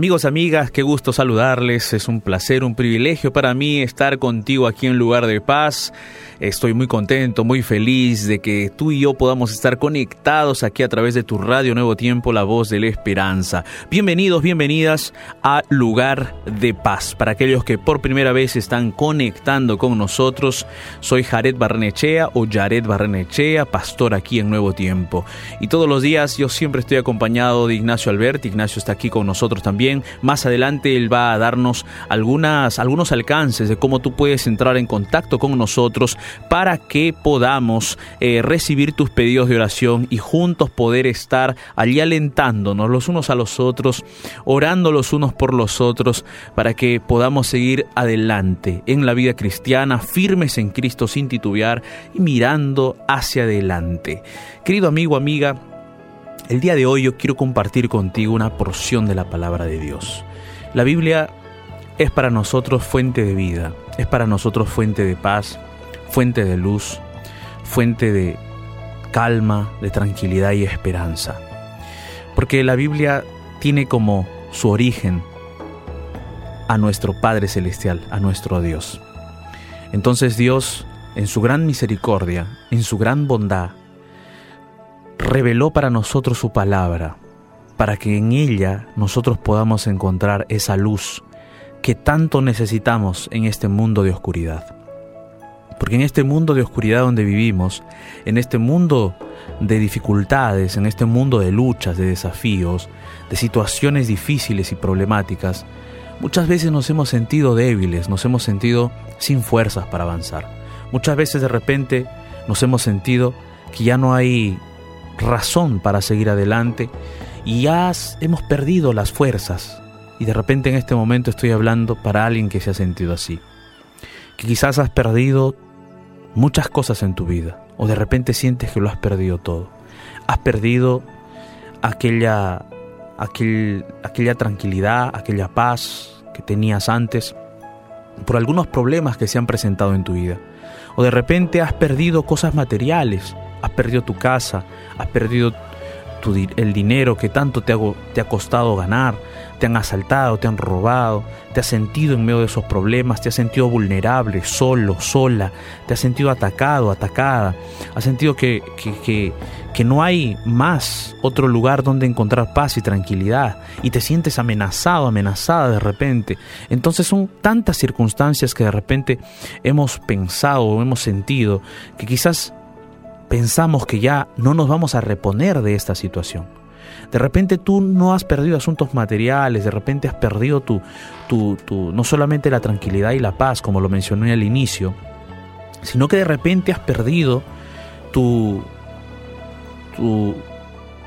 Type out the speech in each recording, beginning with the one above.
Amigos, amigas, qué gusto saludarles. Es un placer, un privilegio para mí estar contigo aquí en Lugar de Paz. Estoy muy contento, muy feliz de que tú y yo podamos estar conectados aquí a través de tu radio Nuevo Tiempo, la voz de la esperanza. Bienvenidos, bienvenidas a Lugar de Paz. Para aquellos que por primera vez están conectando con nosotros, soy Jared Barnechea o Jared Barnechea, pastor aquí en Nuevo Tiempo. Y todos los días yo siempre estoy acompañado de Ignacio Alberti. Ignacio está aquí con nosotros también. Más adelante él va a darnos algunas, algunos alcances de cómo tú puedes entrar en contacto con nosotros para que podamos eh, recibir tus pedidos de oración y juntos poder estar allí alentándonos los unos a los otros, orando los unos por los otros, para que podamos seguir adelante en la vida cristiana, firmes en Cristo sin titubear y mirando hacia adelante. Querido amigo, amiga, el día de hoy yo quiero compartir contigo una porción de la palabra de Dios. La Biblia es para nosotros fuente de vida, es para nosotros fuente de paz, fuente de luz, fuente de calma, de tranquilidad y esperanza. Porque la Biblia tiene como su origen a nuestro Padre Celestial, a nuestro Dios. Entonces Dios, en su gran misericordia, en su gran bondad, reveló para nosotros su palabra, para que en ella nosotros podamos encontrar esa luz que tanto necesitamos en este mundo de oscuridad. Porque en este mundo de oscuridad donde vivimos, en este mundo de dificultades, en este mundo de luchas, de desafíos, de situaciones difíciles y problemáticas, muchas veces nos hemos sentido débiles, nos hemos sentido sin fuerzas para avanzar. Muchas veces de repente nos hemos sentido que ya no hay razón para seguir adelante y ya hemos perdido las fuerzas. Y de repente en este momento estoy hablando para alguien que se ha sentido así. Que quizás has perdido muchas cosas en tu vida o de repente sientes que lo has perdido todo. Has perdido aquella, aquel, aquella tranquilidad, aquella paz que tenías antes por algunos problemas que se han presentado en tu vida. O de repente has perdido cosas materiales, has perdido tu casa, has perdido el dinero que tanto te ha, costado ganar, te han asaltado, te han robado, te has sentido en medio de esos problemas, te has sentido vulnerable, solo, sola, te has sentido atacado, atacada, has sentido que, que, que no hay más otro lugar donde encontrar paz y tranquilidad y te sientes amenazado, amenazada de repente. Entonces son tantas circunstancias que de repente hemos pensado o hemos sentido que quizás pensamos que ya no nos vamos a reponer de esta situación. De repente tú no has perdido asuntos materiales, de repente has perdido tu, tu, tu, no solamente la tranquilidad y la paz, como lo mencioné al inicio, sino que de repente has perdido tu, tu,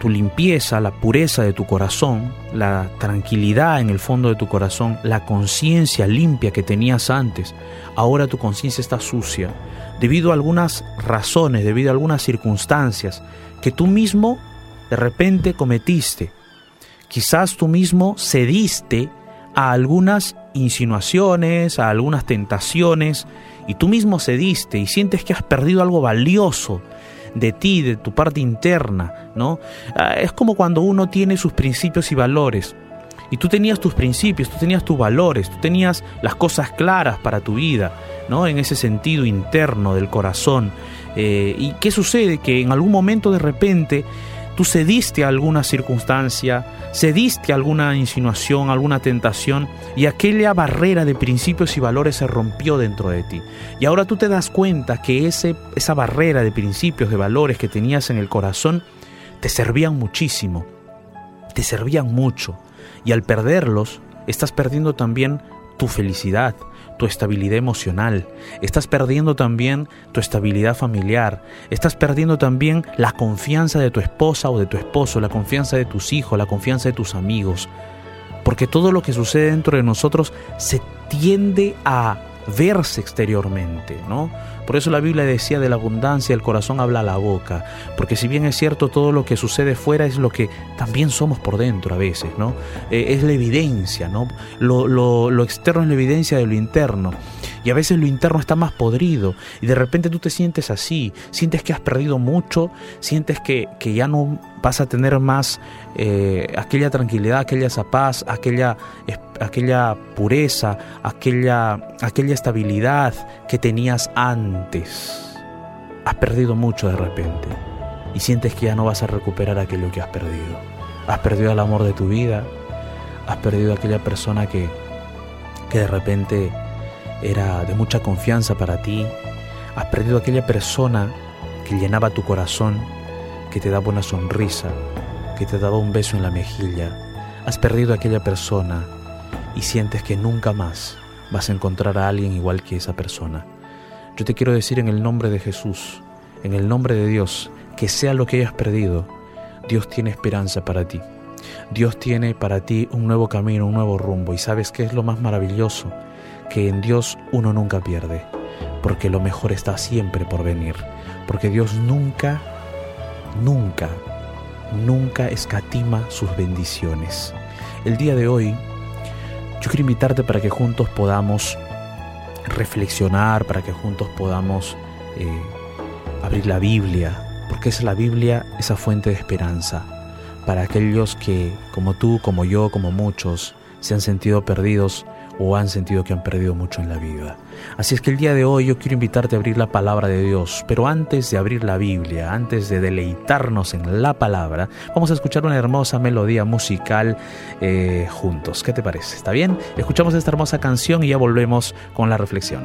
tu limpieza, la pureza de tu corazón, la tranquilidad en el fondo de tu corazón, la conciencia limpia que tenías antes. Ahora tu conciencia está sucia debido a algunas razones, debido a algunas circunstancias que tú mismo de repente cometiste. Quizás tú mismo cediste a algunas insinuaciones, a algunas tentaciones, y tú mismo cediste y sientes que has perdido algo valioso de ti, de tu parte interna, ¿no? Ah, es como cuando uno tiene sus principios y valores. Y tú tenías tus principios, tú tenías tus valores, tú tenías las cosas claras para tu vida. ¿no? En ese sentido interno del corazón. Eh, ¿Y qué sucede? Que en algún momento de repente tú cediste a alguna circunstancia, cediste a alguna insinuación, alguna tentación, y aquella barrera de principios y valores se rompió dentro de ti. Y ahora tú te das cuenta que ese, esa barrera de principios, de valores que tenías en el corazón, te servían muchísimo, te servían mucho, y al perderlos, estás perdiendo también tu felicidad, tu estabilidad emocional, estás perdiendo también tu estabilidad familiar, estás perdiendo también la confianza de tu esposa o de tu esposo, la confianza de tus hijos, la confianza de tus amigos. Porque todo lo que sucede dentro de nosotros se tiende a verse exteriormente, ¿no? Por eso la Biblia decía de la abundancia, el corazón habla la boca. Porque si bien es cierto, todo lo que sucede fuera es lo que también somos por dentro a veces, ¿no? Eh, es la evidencia, ¿no? Lo, lo externo es la evidencia de lo interno. Y a veces lo interno está más podrido. Y de repente tú te sientes así. Sientes que has perdido mucho. Sientes que, que ya no vas a tener más eh, aquella tranquilidad, aquella paz, aquella, aquella pureza, aquella, aquella estabilidad que tenías antes. Has perdido mucho de repente. Y sientes que ya no vas a recuperar aquello que has perdido. Has perdido el amor de tu vida. Has perdido aquella persona que, que de repente era de mucha confianza para ti, has perdido aquella persona que llenaba tu corazón, que te daba una sonrisa, que te daba un beso en la mejilla, has perdido aquella persona y sientes que nunca más vas a encontrar a alguien igual que esa persona. Yo te quiero decir en el nombre de Jesús, en el nombre de Dios, que sea lo que hayas perdido, Dios tiene esperanza para ti. Dios tiene para ti un nuevo camino, un nuevo rumbo. ¿Y sabes qué es lo más maravilloso? Que en Dios uno nunca pierde, porque lo mejor está siempre por venir, porque Dios nunca, nunca, nunca escatima sus bendiciones. El día de hoy, yo quiero invitarte para que juntos podamos reflexionar, para que juntos podamos eh, abrir la Biblia, porque es la Biblia esa fuente de esperanza para aquellos que, como tú, como yo, como muchos, se han sentido perdidos o han sentido que han perdido mucho en la vida. Así es que el día de hoy yo quiero invitarte a abrir la palabra de Dios, pero antes de abrir la Biblia, antes de deleitarnos en la palabra, vamos a escuchar una hermosa melodía musical eh, juntos. ¿Qué te parece? ¿Está bien? Escuchamos esta hermosa canción y ya volvemos con la reflexión.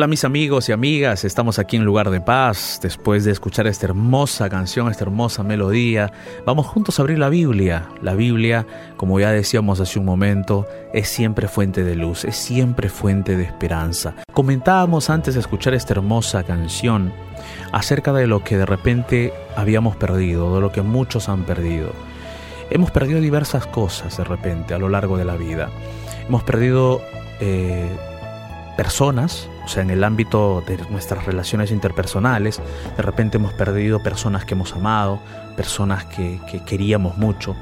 Hola mis amigos y amigas, estamos aquí en Lugar de Paz después de escuchar esta hermosa canción, esta hermosa melodía. Vamos juntos a abrir la Biblia. La Biblia, como ya decíamos hace un momento, es siempre fuente de luz, es siempre fuente de esperanza. Comentábamos antes de escuchar esta hermosa canción acerca de lo que de repente habíamos perdido, de lo que muchos han perdido. Hemos perdido diversas cosas de repente a lo largo de la vida. Hemos perdido eh, personas, sea, en el ámbito de nuestras relaciones interpersonales, de repente hemos perdido personas que hemos amado, personas que, que queríamos mucho,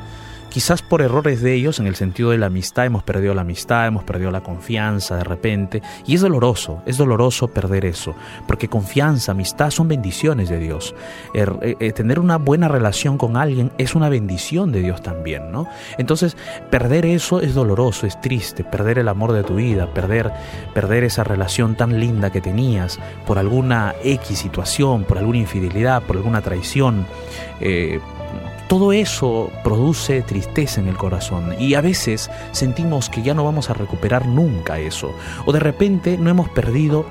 Quizás por errores de ellos, en el sentido de la amistad, hemos perdido la amistad, hemos perdido la confianza de repente. Y es doloroso, es doloroso perder eso, porque confianza, amistad son bendiciones de Dios. Er, eh, eh, tener una buena relación con alguien es una bendición de Dios también, ¿no? Entonces, perder eso es doloroso, es triste, perder el amor de tu vida, perder, perder esa relación tan linda que tenías por alguna X situación, por alguna infidelidad, por alguna traición. Eh, todo eso produce tristeza en el corazón y a veces sentimos que ya no vamos a recuperar nunca eso. O de repente no hemos perdido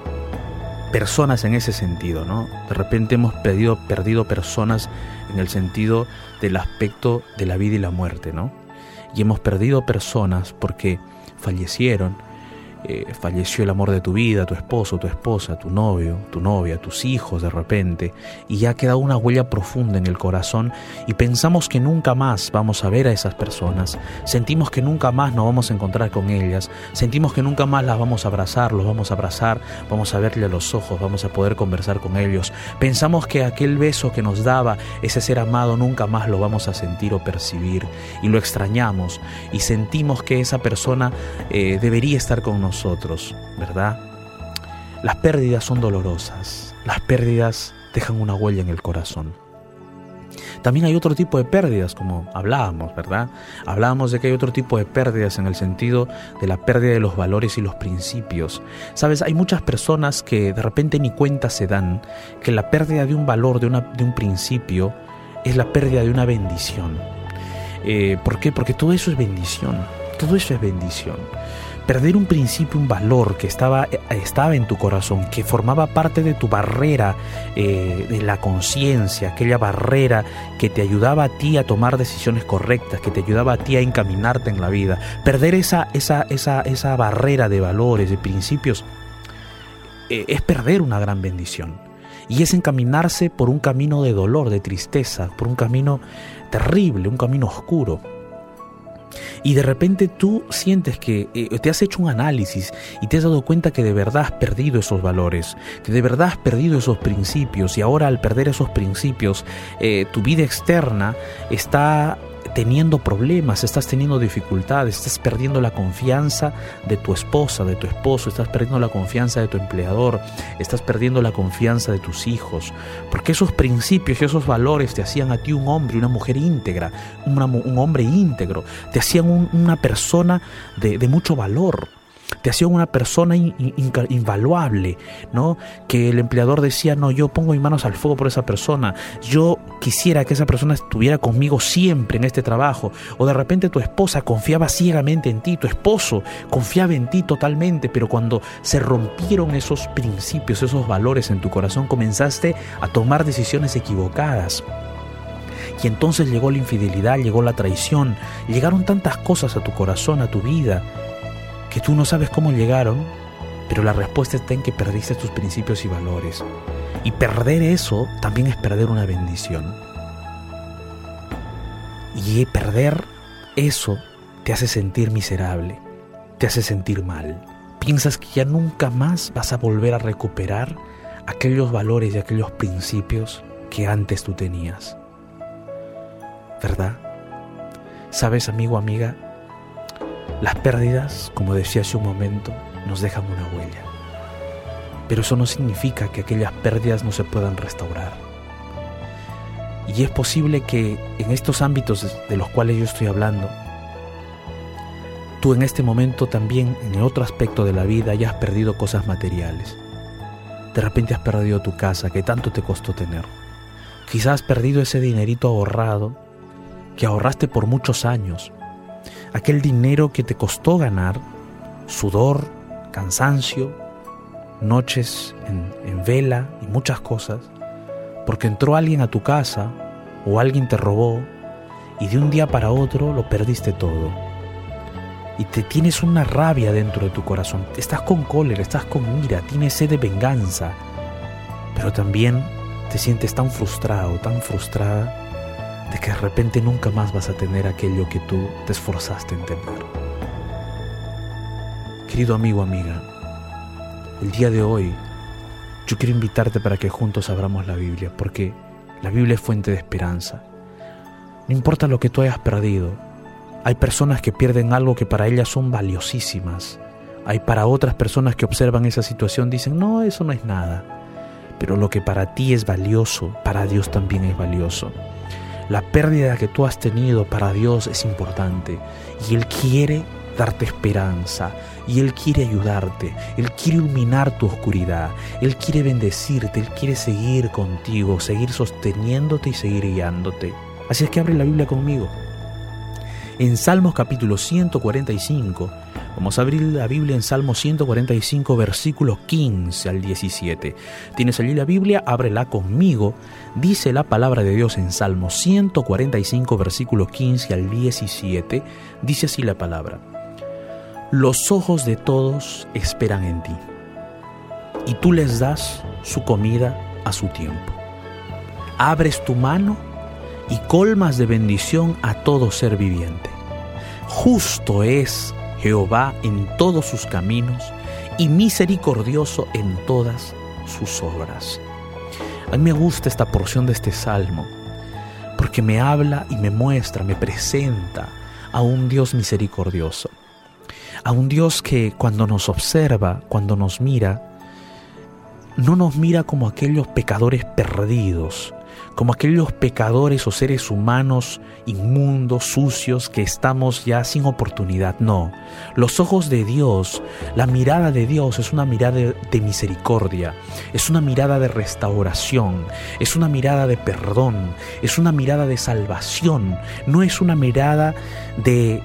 personas en ese sentido, ¿no? De repente hemos perdido, perdido personas en el sentido del aspecto de la vida y la muerte, ¿no? Y hemos perdido personas porque fallecieron, eh, falleció el amor de tu vida, tu esposo, tu esposa, tu novio, tu novia, tus hijos de repente, y ya ha quedado una huella profunda en el corazón y pensamos que nunca más vamos a ver a esas personas, sentimos que nunca más nos vamos a encontrar con ellas, sentimos que nunca más las vamos a abrazar, los vamos a abrazar, vamos a verle a los ojos, vamos a poder conversar con ellos, pensamos que aquel beso que nos daba ese ser amado nunca más lo vamos a sentir o percibir y lo extrañamos y sentimos que esa persona eh, debería estar con nosotros nosotros, ¿verdad? Las pérdidas son dolorosas, las pérdidas dejan una huella en el corazón. También hay otro tipo de pérdidas, como hablábamos, ¿verdad? Hablábamos de que hay otro tipo de pérdidas en el sentido de la pérdida de los valores y los principios. Sabes, hay muchas personas que de repente ni cuenta se dan que la pérdida de un valor, de, una, de un principio, es la pérdida de una bendición. Eh, ¿Por qué? Porque todo eso es bendición. Todo eso es bendición perder un principio, un valor que estaba, eh, estaba en tu corazón, que formaba parte de tu barrera eh, de la conciencia, aquella barrera que te ayudaba a ti a tomar decisiones correctas, que te ayudaba a ti a encaminarte en la vida. Perder esa, esa, esa, esa barrera de valores, de principios, eh, es perder una gran bendición. Y es encaminarse por un camino de dolor, de tristeza, por un camino terrible, un camino oscuro y de repente tú sientes que eh, te has hecho un análisis y te has dado cuenta que de verdad has perdido esos valores, que de verdad has perdido esos principios y ahora al perder esos principios eh, tu vida externa está teniendo problemas, estás teniendo dificultades, estás perdiendo la confianza de tu esposa, de tu esposo, estás perdiendo la confianza de tu empleador, estás perdiendo la confianza de tus hijos, porque esos principios y esos valores te hacían a ti un hombre, una mujer íntegra, un hombre íntegro, te hacían una persona de, de mucho valor te hacía una persona invaluable, ¿no? Que el empleador decía, no, yo pongo mis manos al fuego por esa persona, yo quisiera que esa persona estuviera conmigo siempre en este trabajo, o de repente tu esposa confiaba ciegamente en ti, tu esposo confiaba en ti totalmente, pero cuando se rompieron esos principios, esos valores en tu corazón, comenzaste a tomar decisiones equivocadas. Y entonces llegó la infidelidad, llegó la traición, llegaron tantas cosas a tu corazón, a tu vida, que tú no sabes cómo llegaron, pero la respuesta está en que perdiste tus principios y valores. Y perder eso también es perder una bendición. Y perder eso te hace sentir miserable, te hace sentir mal. Piensas que ya nunca más vas a volver a recuperar aquellos valores y aquellos principios que antes tú tenías. ¿Verdad? ¿Sabes, amigo, amiga? Las pérdidas, como decía hace un momento, nos dejan una huella. Pero eso no significa que aquellas pérdidas no se puedan restaurar. Y es posible que en estos ámbitos de los cuales yo estoy hablando, tú en este momento también, en otro aspecto de la vida, hayas perdido cosas materiales. De repente has perdido tu casa que tanto te costó tener. Quizás has perdido ese dinerito ahorrado que ahorraste por muchos años aquel dinero que te costó ganar, sudor, cansancio, noches en, vela y muchas cosas, porque entró alguien a tu casa o alguien te robó y de un día para otro lo perdiste todo. Y te tienes una rabia dentro de tu corazón. Estás con cólera, estás con ira, tienes sed de venganza. Pero también te sientes tan frustrado, tan frustrada, de que de repente nunca más vas a tener aquello que tú te esforzaste en tener. Querido amigo, amiga, el día de hoy yo quiero invitarte para que juntos abramos la Biblia, porque la Biblia es fuente de esperanza. No importa lo que tú hayas perdido, hay personas que pierden algo que para ellas son valiosísimas. Hay para otras personas que observan esa situación dicen, no, eso no es nada. Pero lo que para ti es valioso, para Dios también es valioso. La pérdida que tú has tenido para Dios es importante. Y Él quiere darte esperanza. Y Él quiere ayudarte, Él quiere iluminar tu oscuridad, Él quiere bendecirte, Él quiere seguir contigo, seguir sosteniéndote y seguir guiándote. Así es que abre la Biblia conmigo. En Salmos capítulo 145, vamos a abrir la Biblia en Salmos 145 versículos 15 al 17. Tienes allí la Biblia, ábrela conmigo. Dice la palabra de Dios en Salmos 145 versículos 15 al 17. Dice así la palabra. Los ojos de todos esperan en ti, y tú les das su comida a su tiempo. Abres tu mano y colmas de bendición a todo ser viviente. Justo es Jehová en todos sus caminos y misericordioso en todas sus obras. A mí me gusta esta porción de este salmo porque me habla y me muestra, me presenta a un Dios misericordioso a un Dios que cuando nos observa, cuando nos mira, no nos mira como aquellos pecadores perdidos, como aquellos pecadores o seres humanos inmundos, sucios, que estamos ya sin oportunidad. No, los ojos de Dios, la mirada de Dios es una mirada de, misericordia, es una mirada de restauración, es una mirada de perdón, es una mirada de salvación, no es una mirada de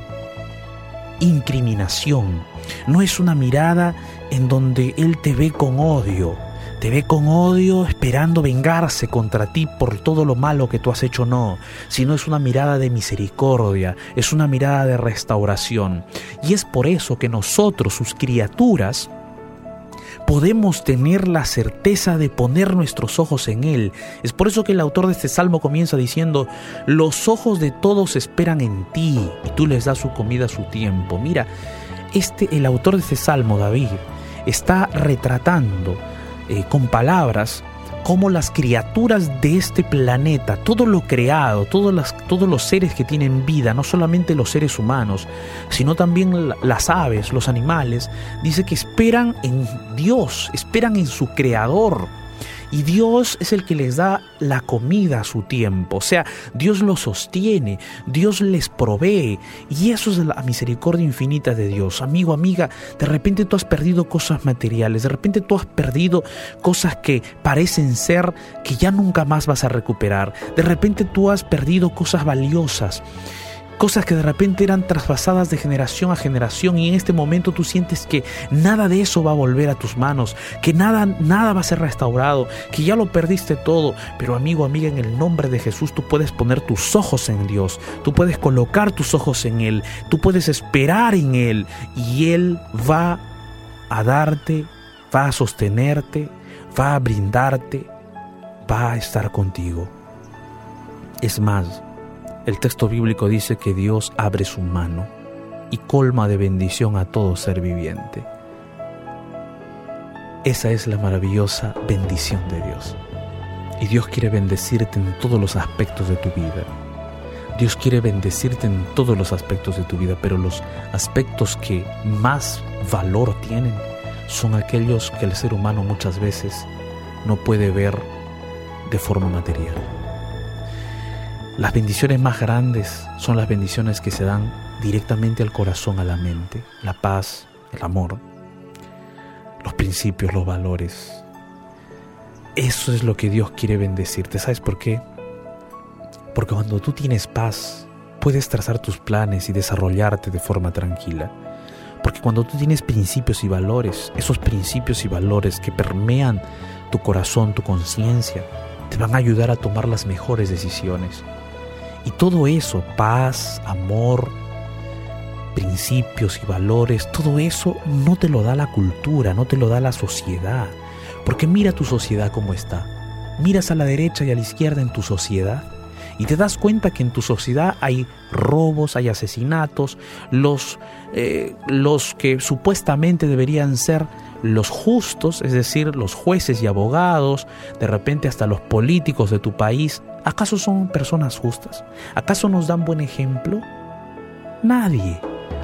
incriminación, no es una mirada en donde Él te ve con odio, te ve con odio esperando vengarse contra ti por todo lo malo que tú has hecho, no, sino es una mirada de misericordia, es una mirada de restauración. Y es por eso que nosotros, sus criaturas, podemos tener la certeza de poner nuestros ojos en Él. Es por eso que el autor de este salmo comienza diciendo, los ojos de todos esperan en ti y tú les das su comida a su tiempo. Mira, este, el autor de este salmo, David, está retratando eh, con palabras cómo las criaturas de este planeta, todo lo creado, todos, todos los seres que tienen vida, no solamente los seres humanos, sino también las aves, los animales, dice que esperan en Dios, esperan en su creador. Y Dios es el que les da la comida a su tiempo. O sea, Dios los sostiene, Dios les provee. Y eso es la misericordia infinita de Dios. Amigo, amiga, de repente tú has perdido cosas materiales, de repente tú has perdido cosas que parecen ser que ya nunca más vas a recuperar. De repente tú has perdido cosas valiosas cosas que de repente eran traspasadas de generación a generación y en este momento tú sientes que nada de eso va a volver a tus manos, que nada, nada va a ser restaurado, que ya lo perdiste todo. Pero amigo, amiga, en el nombre de Jesús tú puedes poner tus ojos en Dios, tú puedes colocar tus ojos en Él, tú puedes esperar en Él y Él va a darte, va a sostenerte, va a brindarte, va a estar contigo. Es más, el texto bíblico dice que Dios abre su mano y colma de bendición a todo ser viviente. Esa es la maravillosa bendición de Dios. Y Dios quiere bendecirte en todos los aspectos de tu vida. Dios quiere bendecirte en todos los aspectos de tu vida, pero los aspectos que más valor tienen son aquellos que el ser humano muchas veces no puede ver de forma material. Las bendiciones más grandes son las bendiciones que se dan directamente al corazón, a la mente, la paz, el amor, los principios, los valores. Eso es lo que Dios quiere bendecirte. ¿Sabes por qué? Porque cuando tú tienes paz, puedes trazar tus planes y desarrollarte de forma tranquila. Porque cuando tú tienes principios y valores, esos principios y valores que permean tu corazón, tu conciencia, te van a ayudar a tomar las mejores decisiones. Y todo eso, paz, amor, principios y valores, todo eso no te lo da la cultura, no te lo da la sociedad. Porque mira tu sociedad como está. Miras a la derecha y a la izquierda en tu sociedad y te das cuenta que en tu sociedad hay robos, hay asesinatos, los, eh, los que supuestamente deberían ser los justos, es decir, los jueces y abogados, de repente hasta los políticos de tu país, ¿acaso son personas justas? ¿Acaso nos dan buen ejemplo? Nadie.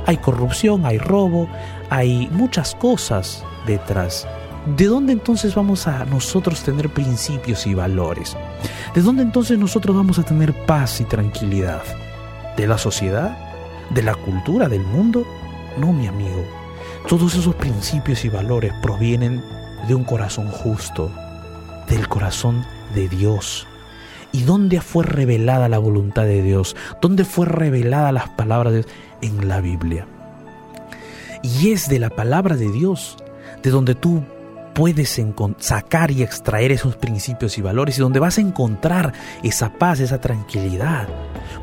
Hay corrupción, hay robo, hay muchas cosas detrás. ¿De dónde entonces vamos a nosotros tener principios y valores? ¿De dónde entonces nosotros vamos a tener paz y tranquilidad? ¿De la sociedad? ¿De la cultura? ¿Del mundo? No, mi amigo. Todos esos principios y valores provienen de un corazón justo, del corazón de Dios. ¿Y dónde fue revelada la voluntad de Dios? ¿Dónde fue revelada las palabras de Dios? En la Biblia. Y es de la palabra de Dios de donde tú puedes sacar y extraer esos principios y valores y donde vas a encontrar esa paz, esa tranquilidad.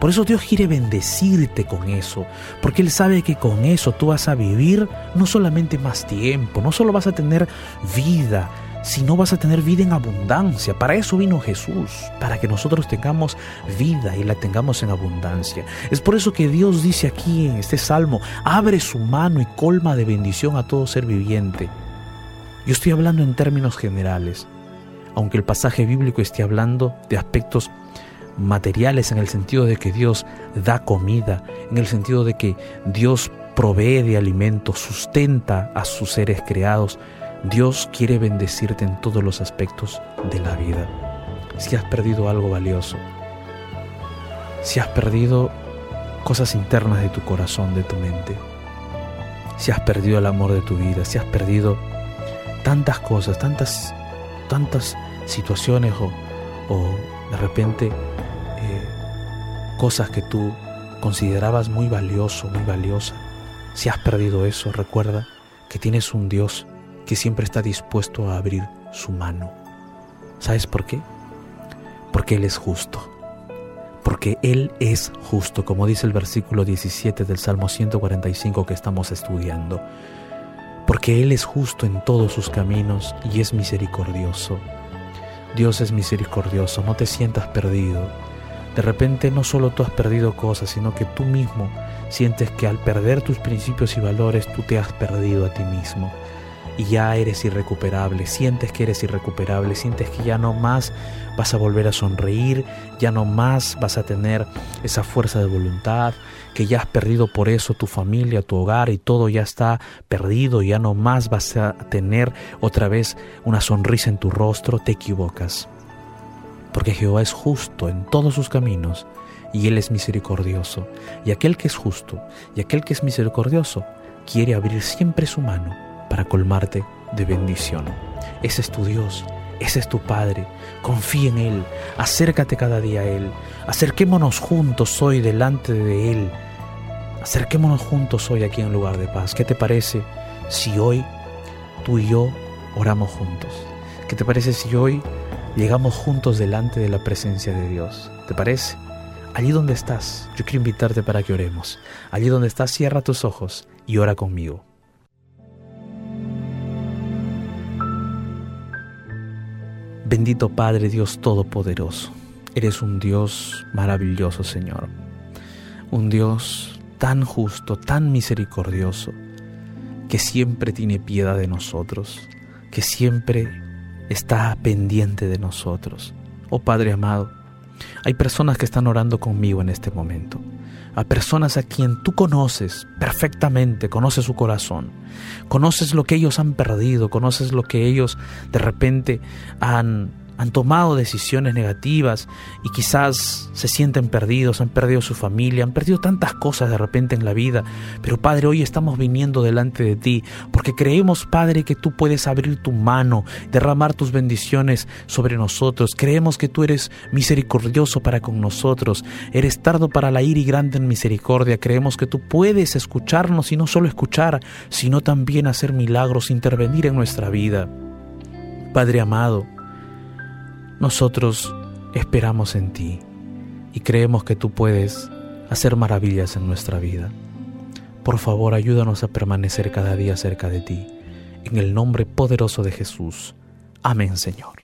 Por eso Dios quiere bendecirte con eso, porque Él sabe que con eso tú vas a vivir no solamente más tiempo, no solo vas a tener vida, sino vas a tener vida en abundancia. Para eso vino Jesús, para que nosotros tengamos vida y la tengamos en abundancia. Es por eso que Dios dice aquí en este salmo, abre su mano y colma de bendición a todo ser viviente. Yo estoy hablando en términos generales, aunque el pasaje bíblico esté hablando de aspectos materiales en el sentido de que Dios da comida, en el sentido de que Dios provee de alimentos, sustenta a sus seres creados. Dios quiere bendecirte en todos los aspectos de la vida. Si has perdido algo valioso, si has perdido cosas internas de tu corazón, de tu mente, si has perdido el amor de tu vida, si has perdido tantas cosas, tantas, tantas situaciones o, de repente eh, cosas que tú considerabas muy valioso, muy valiosa. Si has perdido eso, recuerda que tienes un Dios que siempre está dispuesto a abrir su mano. ¿Sabes por qué? Porque Él es justo. Porque Él es justo, como dice el versículo 17 del Salmo 145 que estamos estudiando porque Él es justo en todos sus caminos y es misericordioso. Dios es misericordioso, no te sientas perdido. De repente no solo tú has perdido cosas, sino que tú mismo sientes que al perder tus principios y valores tú te has perdido a ti mismo y ya eres irrecuperable, sientes que eres irrecuperable, sientes que ya no más vas a volver a sonreír, ya no más vas a tener esa fuerza de voluntad, que ya has perdido por eso tu familia, tu hogar y todo ya está perdido, ya no más vas a tener otra vez una sonrisa en tu rostro, te equivocas. Porque Jehová es justo en todos sus caminos y Él es misericordioso. Y aquel que es justo y aquel que es misericordioso quiere abrir siempre su mano para colmarte de bendición. Ese es tu Dios, ese es tu Padre. Confía en Él, acércate cada día a Él. Acerquémonos juntos hoy delante de Él. Acerquémonos juntos hoy aquí en lugar de paz. ¿Qué te parece si hoy tú y yo oramos juntos? ¿Qué te parece si hoy llegamos juntos delante de la presencia de Dios? ¿Te parece? Allí donde estás, yo quiero invitarte para que oremos. Allí donde estás, cierra tus ojos y ora conmigo. Bendito Padre Dios Todopoderoso, eres un Dios maravilloso Señor, un Dios tan justo, tan misericordioso, que siempre tiene piedad de nosotros, que siempre está pendiente de nosotros. Oh Padre amado, hay personas que están orando conmigo en este momento a personas a quien tú conoces perfectamente, conoces su corazón, conoces lo que ellos han perdido, conoces lo que ellos de repente han han tomado decisiones negativas y quizás se sienten perdidos, han perdido su familia, han perdido tantas cosas de repente en la vida. Pero Padre, hoy estamos viniendo delante de ti porque creemos, Padre, que tú puedes abrir tu mano, derramar tus bendiciones sobre nosotros. Creemos que tú eres misericordioso para con nosotros, eres tardo para la ira y grande en misericordia. Creemos que tú puedes escucharnos y no solo escuchar, sino también hacer milagros, intervenir en nuestra vida. Padre amado, nosotros esperamos en ti y creemos que tú puedes hacer maravillas en nuestra vida. Por favor, ayúdanos a permanecer cada día cerca de ti. En el nombre poderoso de Jesús. Amén, Señor.